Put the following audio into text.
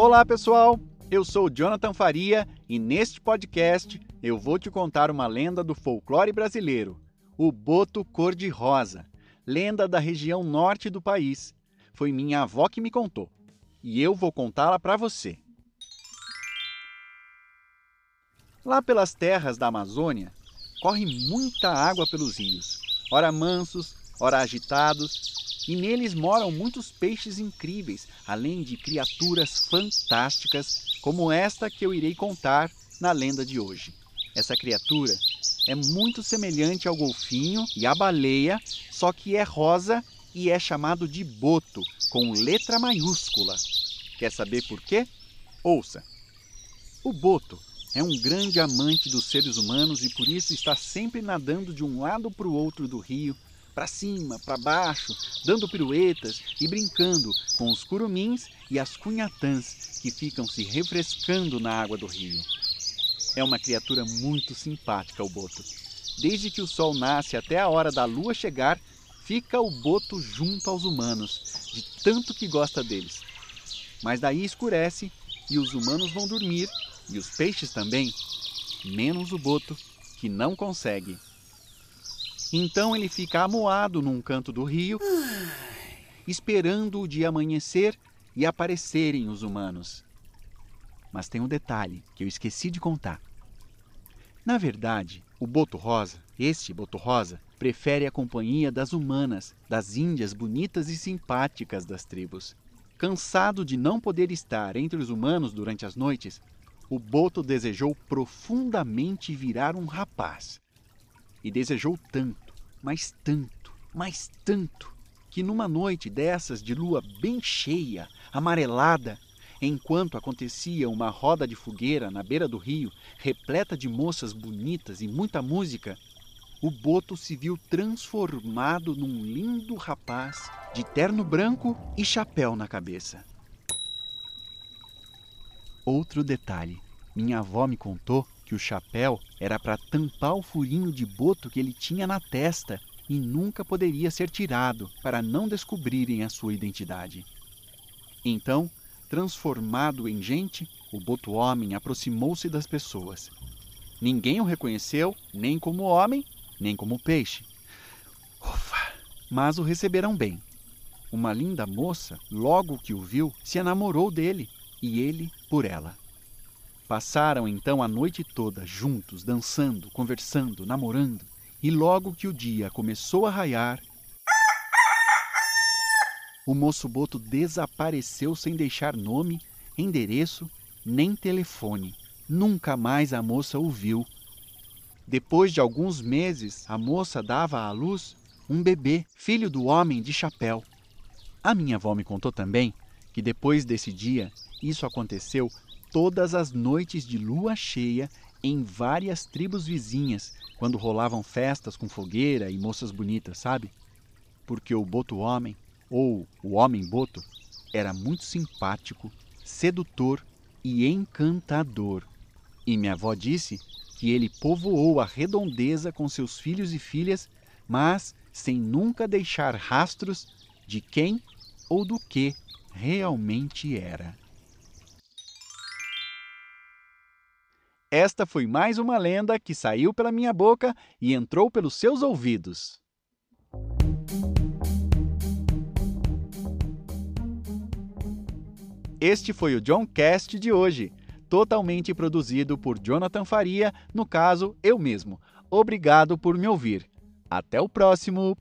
Olá, pessoal! Eu sou Jonathan Faria e neste podcast eu vou te contar uma lenda do folclore brasileiro, o Boto Cor-de-Rosa, lenda da região norte do país. Foi minha avó que me contou e eu vou contá-la para você. Lá pelas terras da Amazônia, corre muita água pelos rios, ora mansos, ora agitados, e neles moram muitos peixes incríveis, além de criaturas fantásticas, como esta que eu irei contar na lenda de hoje. Essa criatura é muito semelhante ao golfinho e à baleia, só que é rosa e é chamado de boto, com letra maiúscula. Quer saber por quê? Ouça! O boto é um grande amante dos seres humanos e por isso está sempre nadando de um lado para o outro do rio, para cima, para baixo, dando piruetas e brincando com os curumins e as cunhatãs que ficam se refrescando na água do rio. É uma criatura muito simpática o boto. Desde que o sol nasce até a hora da lua chegar, fica o boto junto aos humanos, de tanto que gosta deles. Mas daí escurece e os humanos vão dormir, e os peixes também, menos o boto, que não consegue. Então ele fica amuado num canto do rio, esperando o dia amanhecer e aparecerem os humanos. Mas tem um detalhe que eu esqueci de contar. Na verdade, o boto rosa, este boto rosa, prefere a companhia das humanas, das índias bonitas e simpáticas das tribos. Cansado de não poder estar entre os humanos durante as noites, o boto desejou profundamente virar um rapaz e desejou tanto, mas tanto, mas tanto, que numa noite dessas de lua bem cheia, amarelada, enquanto acontecia uma roda de fogueira na beira do rio, repleta de moças bonitas e muita música, o boto se viu transformado num lindo rapaz de terno branco e chapéu na cabeça. Outro detalhe: minha avó me contou que o chapéu era para tampar o furinho de boto que ele tinha na testa e nunca poderia ser tirado para não descobrirem a sua identidade. Então, transformado em gente, o boto homem aproximou-se das pessoas. Ninguém o reconheceu nem como homem, nem como peixe. Ufa! Mas o receberam bem. Uma linda moça, logo que o viu, se enamorou dele e ele por ela. Passaram então a noite toda juntos, dançando, conversando, namorando, e logo que o dia começou a raiar, o moço Boto desapareceu sem deixar nome, endereço, nem telefone. Nunca mais a moça o viu. Depois de alguns meses, a moça dava à luz um bebê, filho do homem de chapéu. A minha avó me contou também que depois desse dia, isso aconteceu todas as noites de lua cheia em várias tribos vizinhas, quando rolavam festas com fogueira e moças bonitas, sabe? Porque o boto homem, ou o homem boto, era muito simpático, sedutor e encantador. E minha avó disse que ele povoou a redondeza com seus filhos e filhas, mas sem nunca deixar rastros de quem ou do que realmente era. Esta foi mais uma lenda que saiu pela minha boca e entrou pelos seus ouvidos. Este foi o John Cast de hoje, totalmente produzido por Jonathan Faria, no caso, eu mesmo. Obrigado por me ouvir. Até o próximo!